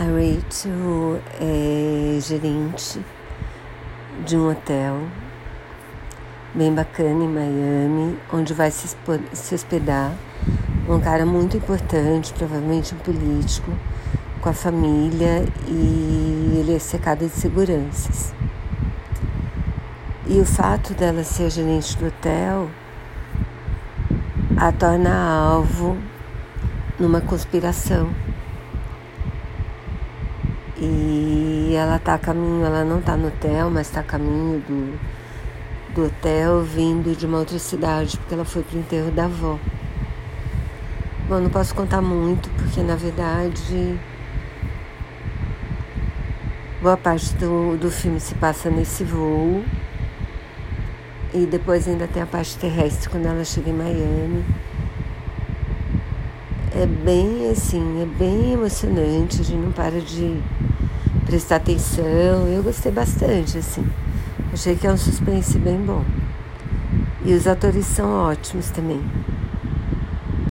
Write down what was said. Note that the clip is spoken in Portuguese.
A Rachel é gerente de um hotel bem bacana em Miami, onde vai se, se hospedar um cara muito importante, provavelmente um político, com a família e ele é secado de seguranças. E o fato dela ser gerente do hotel a torna alvo numa conspiração e ela tá a caminho, ela não tá no hotel, mas tá a caminho do, do hotel, vindo de uma outra cidade, porque ela foi pro enterro da avó. Bom, não posso contar muito, porque na verdade boa parte do, do filme se passa nesse voo. E depois ainda tem a parte terrestre quando ela chega em Miami. É bem assim, é bem emocionante, a gente não para de prestar atenção. Eu gostei bastante, assim. Achei que é um suspense bem bom. E os atores são ótimos também.